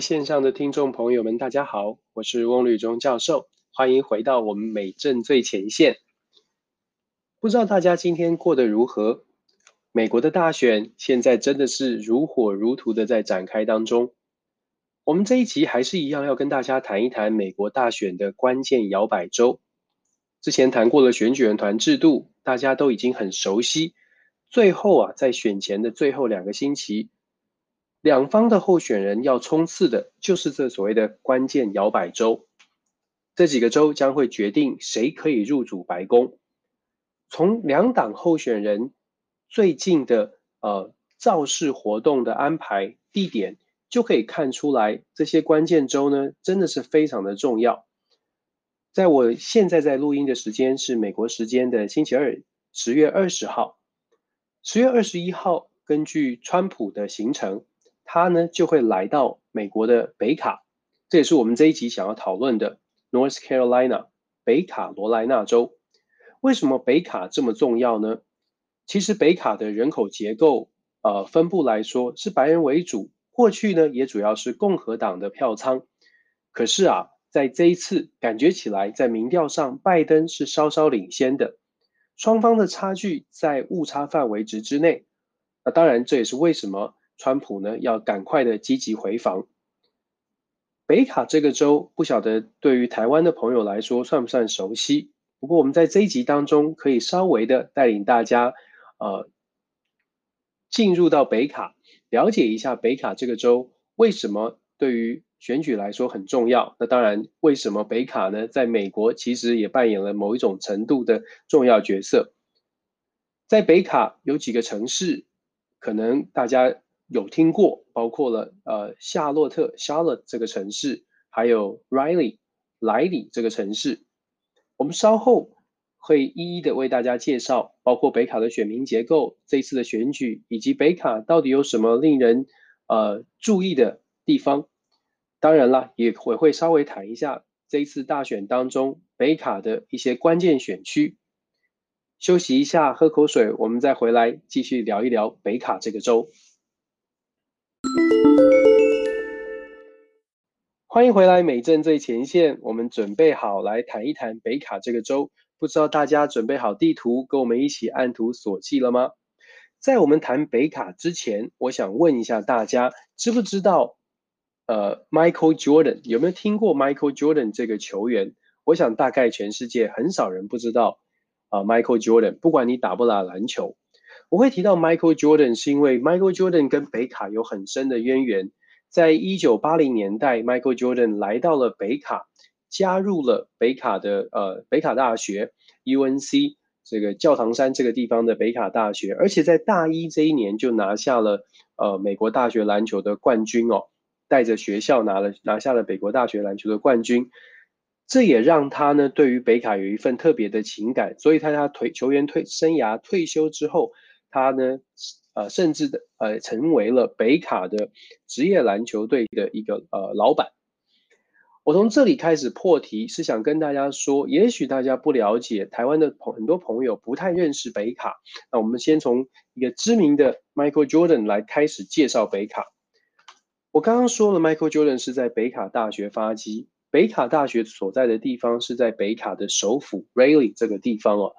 线上的听众朋友们，大家好，我是翁履中教授，欢迎回到我们美政最前线。不知道大家今天过得如何？美国的大选现在真的是如火如荼的在展开当中。我们这一集还是一样要跟大家谈一谈美国大选的关键摇摆州。之前谈过了选举人团制度，大家都已经很熟悉。最后啊，在选前的最后两个星期。两方的候选人要冲刺的就是这所谓的关键摇摆州，这几个州将会决定谁可以入主白宫。从两党候选人最近的呃造势活动的安排地点，就可以看出来，这些关键州呢真的是非常的重要。在我现在在录音的时间是美国时间的星期二，十月二十号，十月二十一号，根据川普的行程。他呢就会来到美国的北卡，这也是我们这一集想要讨论的 North Carolina 北卡罗来纳州。为什么北卡这么重要呢？其实北卡的人口结构，呃，分布来说是白人为主，过去呢也主要是共和党的票仓。可是啊，在这一次感觉起来，在民调上拜登是稍稍领先的，双方的差距在误差范围值之内。那当然，这也是为什么。川普呢要赶快的积极回防。北卡这个州，不晓得对于台湾的朋友来说算不算熟悉？不过我们在这一集当中可以稍微的带领大家，呃，进入到北卡，了解一下北卡这个州为什么对于选举来说很重要。那当然，为什么北卡呢？在美国其实也扮演了某一种程度的重要角色。在北卡有几个城市，可能大家。有听过，包括了呃夏洛特 （Charlotte） 这个城市，还有 Riley 莱里这个城市。我们稍后会一一的为大家介绍，包括北卡的选民结构、这次的选举，以及北卡到底有什么令人呃注意的地方。当然了，也会会稍微谈一下这一次大选当中北卡的一些关键选区。休息一下，喝口水，我们再回来继续聊一聊北卡这个州。欢迎回来，美政最前线。我们准备好来谈一谈北卡这个州。不知道大家准备好地图，跟我们一起按图索骥了吗？在我们谈北卡之前，我想问一下大家，知不知道呃，Michael Jordan 有没有听过 Michael Jordan 这个球员？我想大概全世界很少人不知道啊，呃，Michael Jordan。不管你打不打篮球。我会提到 Michael Jordan，是因为 Michael Jordan 跟北卡有很深的渊源。在一九八零年代，Michael Jordan 来到了北卡，加入了北卡的呃北卡大学 UNC 这个教堂山这个地方的北卡大学，而且在大一这一年就拿下了呃美国大学篮球的冠军哦，带着学校拿了拿下了美国大学篮球的冠军。这也让他呢对于北卡有一份特别的情感，所以他他退球员退生涯退休之后。他呢，呃，甚至的，呃，成为了北卡的职业篮球队的一个呃老板。我从这里开始破题，是想跟大家说，也许大家不了解台湾的朋很多朋友不太认识北卡。那我们先从一个知名的 Michael Jordan 来开始介绍北卡。我刚刚说了，Michael Jordan 是在北卡大学发迹，北卡大学所在的地方是在北卡的首府 Raleigh 这个地方哦。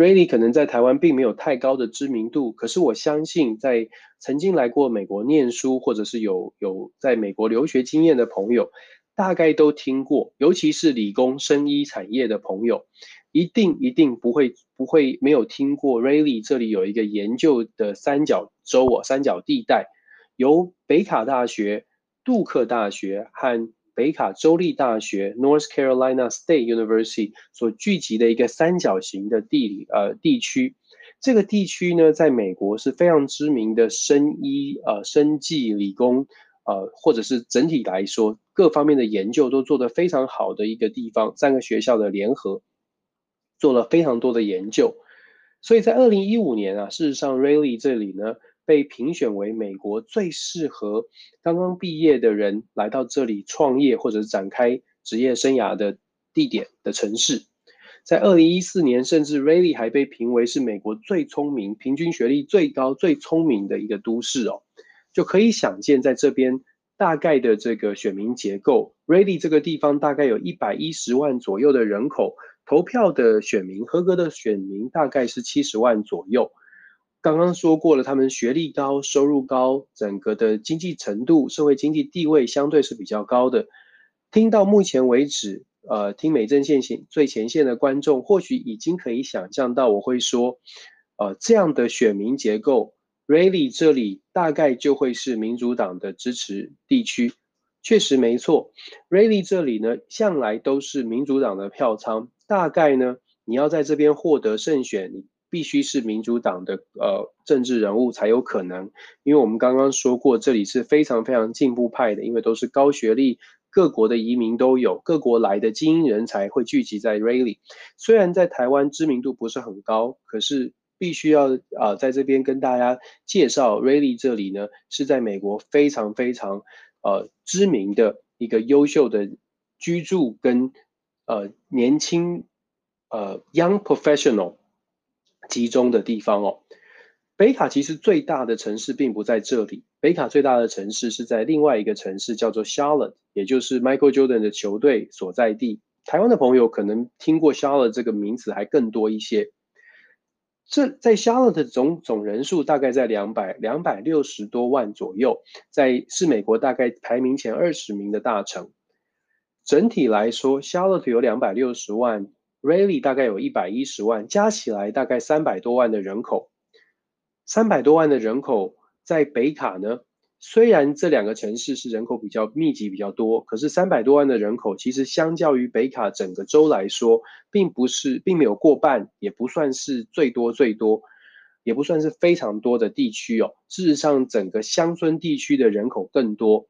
Raleigh 可能在台湾并没有太高的知名度，可是我相信在曾经来过美国念书，或者是有有在美国留学经验的朋友，大概都听过，尤其是理工生医产业的朋友，一定一定不会不会没有听过 Raleigh 这里有一个研究的三角洲哦，三角地带，由北卡大学、杜克大学和北卡州立大学 （North Carolina State University） 所聚集的一个三角形的地理呃地区，这个地区呢，在美国是非常知名的生医呃生技理工呃或者是整体来说各方面的研究都做得非常好的一个地方，三个学校的联合做了非常多的研究，所以在二零一五年啊，事实上 Raleigh 这里呢。被评选为美国最适合刚刚毕业的人来到这里创业或者展开职业生涯的地点的城市，在二零一四年，甚至 Raleigh 还被评为是美国最聪明、平均学历最高、最聪明的一个都市哦，就可以想见在这边大概的这个选民结构，Raleigh 这个地方大概有一百一十万左右的人口，投票的选民，合格的选民大概是七十万左右。刚刚说过了，他们学历高，收入高，整个的经济程度、社会经济地位相对是比较高的。听到目前为止，呃，听美政现行最前线的观众，或许已经可以想象到我会说，呃，这样的选民结构。Raleigh 这里大概就会是民主党的支持地区，确实没错。Raleigh 这里呢，向来都是民主党的票仓，大概呢，你要在这边获得胜选，必须是民主党的呃政治人物才有可能。因为我们刚刚说过，这里是非常非常进步派的，因为都是高学历，各国的移民都有，各国来的精英人才会聚集在 Raleigh。虽然在台湾知名度不是很高，可是。必须要啊，在这边跟大家介绍，Raleigh 这里呢，是在美国非常非常呃知名的一个优秀的居住跟呃年轻呃 young professional 集中的地方哦。北卡其实最大的城市并不在这里，北卡最大的城市是在另外一个城市叫做 Charlotte，也就是 Michael Jordan 的球队所在地。台湾的朋友可能听过 Charlotte 这个名词还更多一些。这在 Charlotte 的总总人数大概在两百两百六十多万左右，在是美国大概排名前二十名的大城。整体来说，Charlotte 有两百六十万 Raley 大概有一百一十万，加起来大概三百多万的人口。三百多万的人口在北卡呢？虽然这两个城市是人口比较密集比较多，可是三百多万的人口，其实相较于北卡整个州来说，并不是，并没有过半，也不算是最多最多，也不算是非常多的地区哦。事实上，整个乡村地区的人口更多。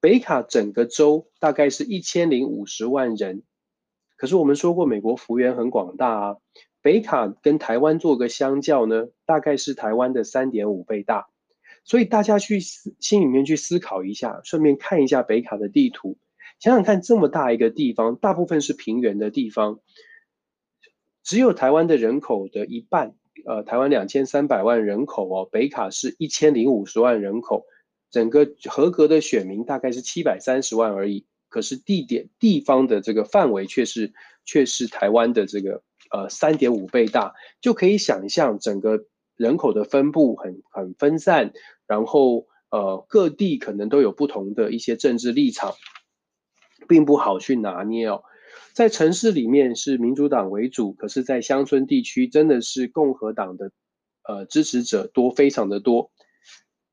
北卡整个州大概是一千零五十万人，可是我们说过，美国幅员很广大啊。北卡跟台湾做个相较呢，大概是台湾的三点五倍大。所以大家去思心里面去思考一下，顺便看一下北卡的地图，想想看，这么大一个地方，大部分是平原的地方，只有台湾的人口的一半，呃，台湾两千三百万人口哦，北卡是一千零五十万人口，整个合格的选民大概是七百三十万而已，可是地点地方的这个范围却是却是台湾的这个呃三点五倍大，就可以想象整个。人口的分布很很分散，然后呃各地可能都有不同的一些政治立场，并不好去拿捏哦。在城市里面是民主党为主，可是，在乡村地区真的是共和党的呃支持者多，非常的多。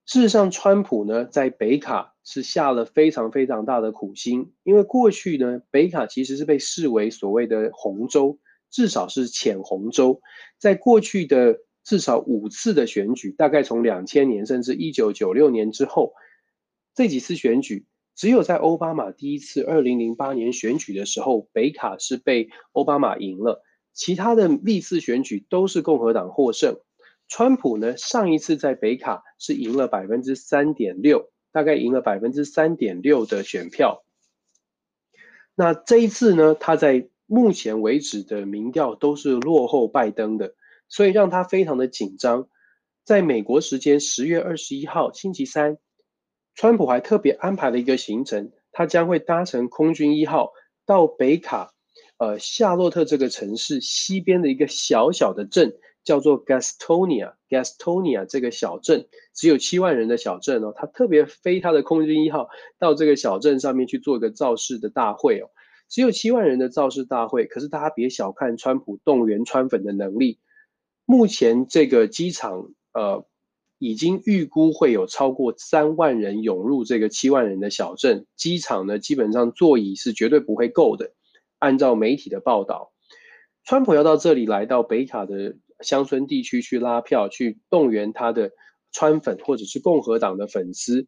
事实上，川普呢在北卡是下了非常非常大的苦心，因为过去呢北卡其实是被视为所谓的红州，至少是浅红州，在过去的。至少五次的选举，大概从两千年甚至一九九六年之后，这几次选举，只有在奥巴马第一次二零零八年选举的时候，北卡是被奥巴马赢了，其他的历次选举都是共和党获胜。川普呢，上一次在北卡是赢了百分之三点六，大概赢了百分之三点六的选票。那这一次呢，他在目前为止的民调都是落后拜登的。所以让他非常的紧张，在美国时间十月二十一号星期三，川普还特别安排了一个行程，他将会搭乘空军一号到北卡，呃，夏洛特这个城市西边的一个小小的镇，叫做 Gastonia。Gastonia 这个小镇只有七万人的小镇哦，他特别飞他的空军一号到这个小镇上面去做一个造势的大会哦，只有七万人的造势大会，可是大家别小看川普动员川粉的能力。目前这个机场，呃，已经预估会有超过三万人涌入这个七万人的小镇。机场呢，基本上座椅是绝对不会够的。按照媒体的报道，川普要到这里来到北卡的乡村地区去拉票，去动员他的川粉或者是共和党的粉丝。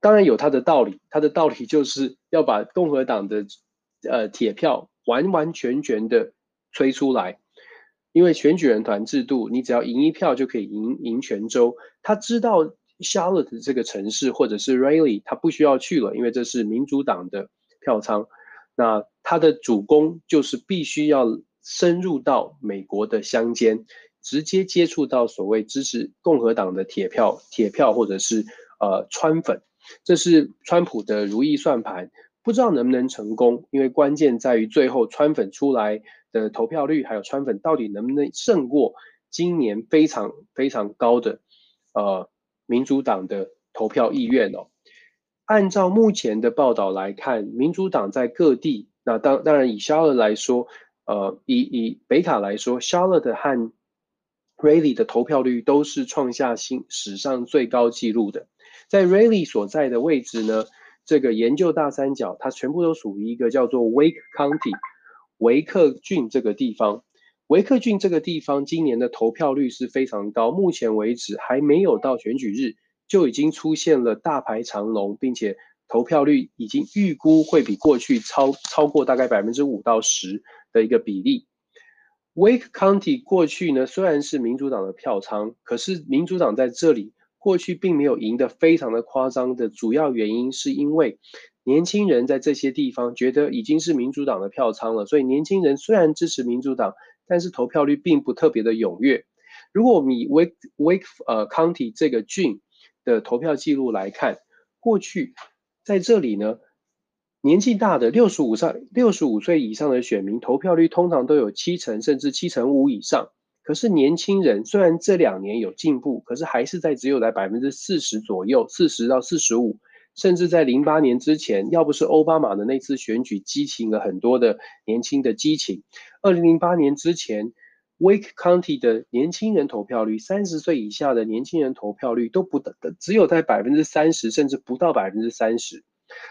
当然有他的道理，他的道理就是要把共和党的呃铁票完完全全的吹出来。因为选举人团制度，你只要赢一票就可以赢赢全州。他知道 Charlotte 这个城市或者是 Raleigh，他不需要去了，因为这是民主党的票仓。那他的主攻就是必须要深入到美国的乡间，直接接触到所谓支持共和党的铁票、铁票或者是呃川粉。这是川普的如意算盘，不知道能不能成功，因为关键在于最后川粉出来的投票率，还有川粉到底能不能胜过今年非常非常高的呃民主党的投票意愿哦。按照目前的报道来看，民主党在各地，那当当然以肖勒来说，呃，以以北卡来说，肖勒的和 Raleigh 的投票率都是创下新史上最高纪录的。在 Raleigh 所在的位置呢，这个研究大三角，它全部都属于一个叫做 Wake County 维克郡这个地方。维克郡这个地方今年的投票率是非常高，目前为止还没有到选举日。就已经出现了大排长龙，并且投票率已经预估会比过去超超过大概百分之五到十的一个比例。Wake County 过去呢，虽然是民主党的票仓，可是民主党在这里过去并没有赢得非常的夸张的主要原因是因为年轻人在这些地方觉得已经是民主党的票仓了，所以年轻人虽然支持民主党，但是投票率并不特别的踊跃。如果我们以 Wake Wake 呃 County 这个郡的投票记录来看，过去在这里呢，年纪大的六十五上六十五岁以上的选民投票率通常都有七成甚至七成五以上。可是年轻人虽然这两年有进步，可是还是在只有在百分之四十左右，四十到四十五，甚至在零八年之前，要不是奥巴马的那次选举激起了很多的年轻的激情，二零零八年之前。Wake County 的年轻人投票率，三十岁以下的年轻人投票率都不等的只有在百分之三十，甚至不到百分之三十。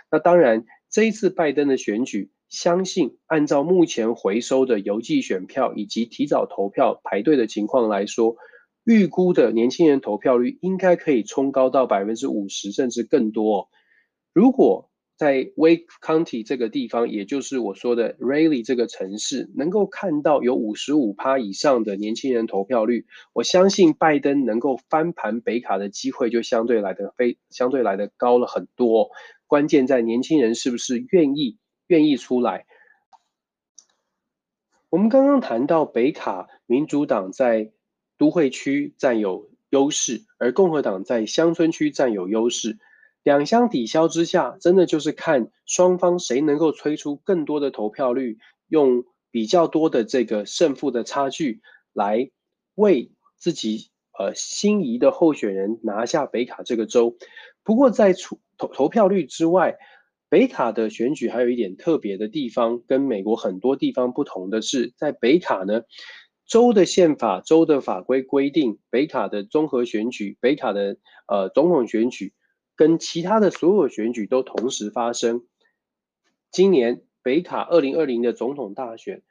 那当然，这一次拜登的选举，相信按照目前回收的邮寄选票以及提早投票排队的情况来说，预估的年轻人投票率应该可以冲高到百分之五十，甚至更多。如果在 Wake County 这个地方，也就是我说的 Raleigh 这个城市，能够看到有五十五趴以上的年轻人投票率，我相信拜登能够翻盘北卡的机会就相对来的非相对来的高了很多。关键在年轻人是不是愿意愿意出来。我们刚刚谈到北卡民主党在都会区占有优势，而共和党在乡村区占有优势。两相抵消之下，真的就是看双方谁能够催出更多的投票率，用比较多的这个胜负的差距来为自己呃心仪的候选人拿下北卡这个州。不过在出投投票率之外，北卡的选举还有一点特别的地方，跟美国很多地方不同的是，在北卡呢，州的宪法、州的法规规定，北卡的综合选举、北卡的呃总统选举。跟其他的所有选举都同时发生。今年北卡二零二零的总统大选，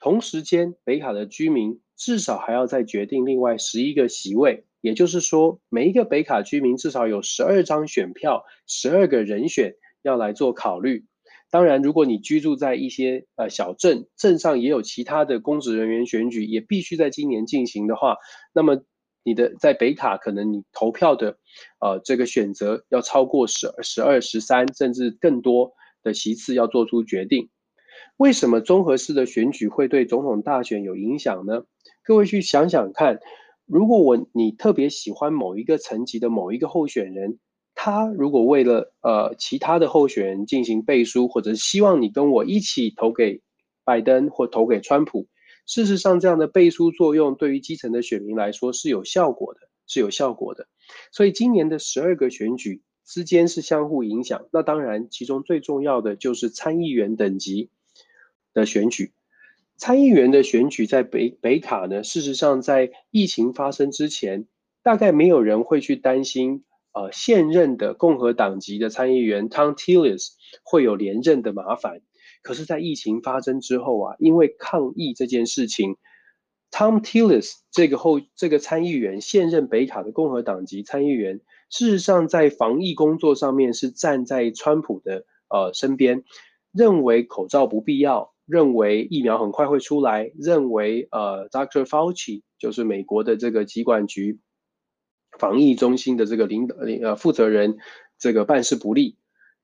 同时间北卡的居民至少还要再决定另外十一个席位，也就是说，每一个北卡居民至少有十二张选票，十二个人选要来做考虑。当然，如果你居住在一些呃小镇，镇上也有其他的公职人员选举，也必须在今年进行的话，那么。你的在北卡可能你投票的，呃，这个选择要超过十十二十三甚至更多的席次要做出决定。为什么综合式的选举会对总统大选有影响呢？各位去想想看，如果我你特别喜欢某一个层级的某一个候选人，他如果为了呃其他的候选人进行背书，或者希望你跟我一起投给拜登或投给川普。事实上，这样的背书作用对于基层的选民来说是有效果的，是有效果的。所以今年的十二个选举之间是相互影响。那当然，其中最重要的就是参议员等级的选举。参议员的选举在北北卡呢，事实上在疫情发生之前，大概没有人会去担心，呃，现任的共和党籍的参议员 Thom Tillis 会有连任的麻烦。可是，在疫情发生之后啊，因为抗疫这件事情，Tom Tillis 这个后这个参议员现任北卡的共和党籍参议员，事实上在防疫工作上面是站在川普的呃身边，认为口罩不必要，认为疫苗很快会出来，认为呃 Dr. Fauci 就是美国的这个疾管局防疫中心的这个领导呃负责人，这个办事不力。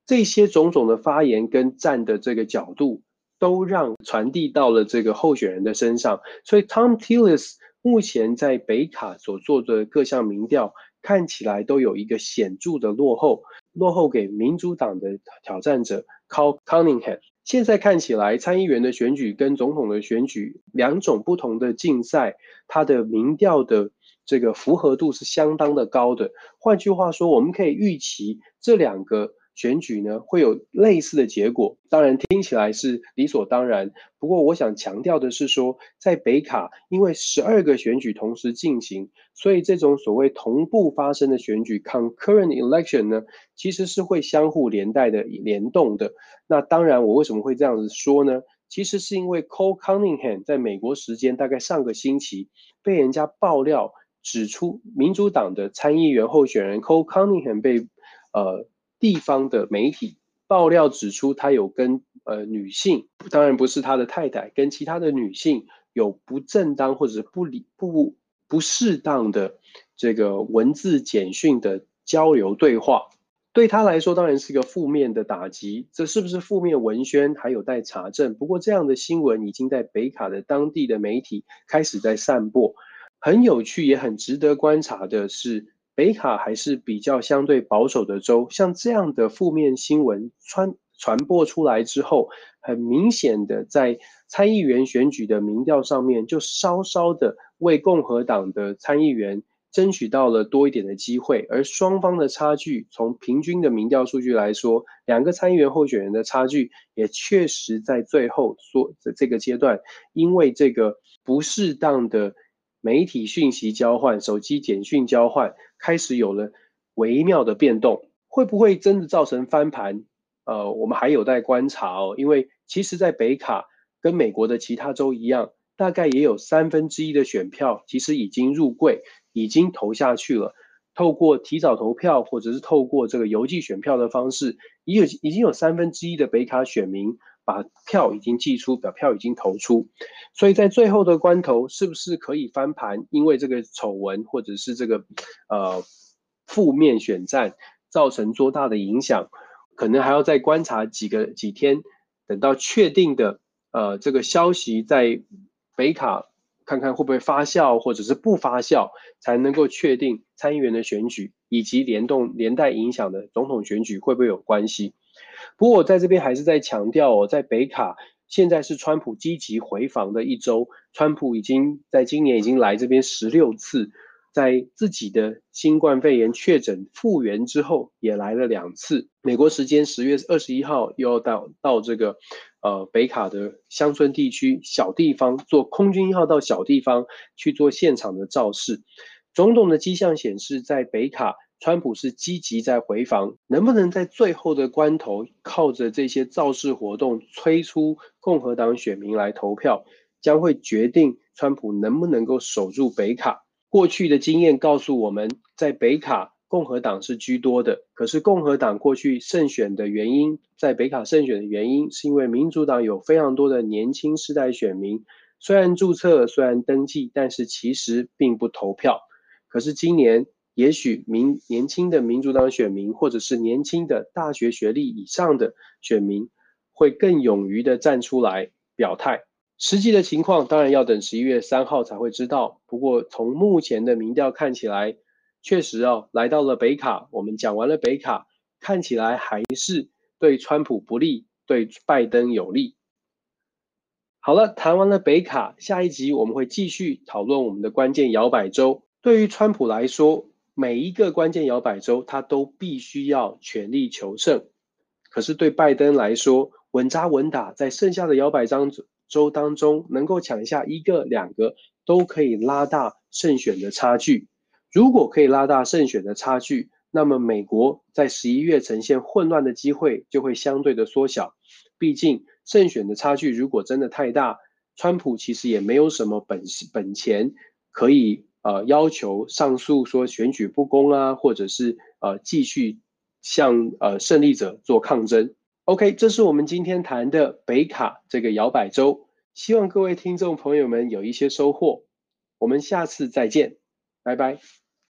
这些种种的发言跟站的这个角度，都让传递到了这个候选人的身上。所以，Tom Tillis 目前在北卡所做的各项民调，看起来都有一个显著的落后。落后给民主党的挑战者 Cal Cunningham。现在看起来，参议员的选举跟总统的选举两种不同的竞赛，它的民调的这个符合度是相当的高的。换句话说，我们可以预期这两个。选举呢，会有类似的结果，当然听起来是理所当然。不过我想强调的是说，在北卡，因为十二个选举同时进行，所以这种所谓同步发生的选举 （concurrent election） 呢，其实是会相互连带的联动的。那当然，我为什么会这样子说呢？其实是因为 Cole Cunningham 在美国时间大概上个星期被人家爆料指出，民主党的参议员候选人 Cole Cunningham 被呃。地方的媒体爆料指出，他有跟呃女性，当然不是他的太太，跟其他的女性有不正当或者是不理不不适当的这个文字简讯的交流对话，对他来说当然是个负面的打击。这是不是负面文宣还有待查证。不过这样的新闻已经在北卡的当地的媒体开始在散播。很有趣也很值得观察的是。北卡还是比较相对保守的州，像这样的负面新闻传传播出来之后，很明显的在参议员选举的民调上面，就稍稍的为共和党的参议员争取到了多一点的机会，而双方的差距，从平均的民调数据来说，两个参议员候选人的差距也确实在最后说的这个阶段，因为这个不适当的。媒体讯息交换、手机简讯交换开始有了微妙的变动，会不会真的造成翻盘？呃，我们还有待观察哦。因为其实，在北卡跟美国的其他州一样，大概也有三分之一的选票其实已经入柜，已经投下去了。透过提早投票，或者是透过这个邮寄选票的方式，已有已经有三分之一的北卡选民。把票已经寄出，把票已经投出，所以在最后的关头，是不是可以翻盘？因为这个丑闻或者是这个呃负面选战造成多大的影响，可能还要再观察几个几天，等到确定的呃这个消息在北卡看看会不会发酵，或者是不发酵，才能够确定参议员的选举以及联动连带影响的总统选举会不会有关系。不过我在这边还是在强调哦，在北卡现在是川普积极回访的一周，川普已经在今年已经来这边十六次，在自己的新冠肺炎确诊复原之后，也来了两次。美国时间十月二十一号又要到到这个呃北卡的乡村地区小地方坐空军一号到小地方去做现场的造势。种种的迹象显示，在北卡。川普是积极在回防，能不能在最后的关头靠着这些造势活动催出共和党选民来投票，将会决定川普能不能够守住北卡。过去的经验告诉我们，在北卡共和党是居多的，可是共和党过去胜选的原因，在北卡胜选的原因，是因为民主党有非常多的年轻世代选民，虽然注册，虽然登记，但是其实并不投票。可是今年。也许民年轻的民主党选民，或者是年轻的大学学历以上的选民，会更勇于的站出来表态。实际的情况当然要等十一月三号才会知道。不过从目前的民调看起来，确实哦，来到了北卡，我们讲完了北卡，看起来还是对川普不利，对拜登有利。好了，谈完了北卡，下一集我们会继续讨论我们的关键摇摆州。对于川普来说，每一个关键摇摆州，他都必须要全力求胜。可是对拜登来说，稳扎稳打，在剩下的摇摆州州当中，能够抢下一个、两个，都可以拉大胜选的差距。如果可以拉大胜选的差距，那么美国在十一月呈现混乱的机会就会相对的缩小。毕竟胜选的差距如果真的太大，川普其实也没有什么本本钱可以。呃，要求上诉说选举不公啊，或者是呃继续向呃胜利者做抗争。OK，这是我们今天谈的北卡这个摇摆州，希望各位听众朋友们有一些收获。我们下次再见，拜拜。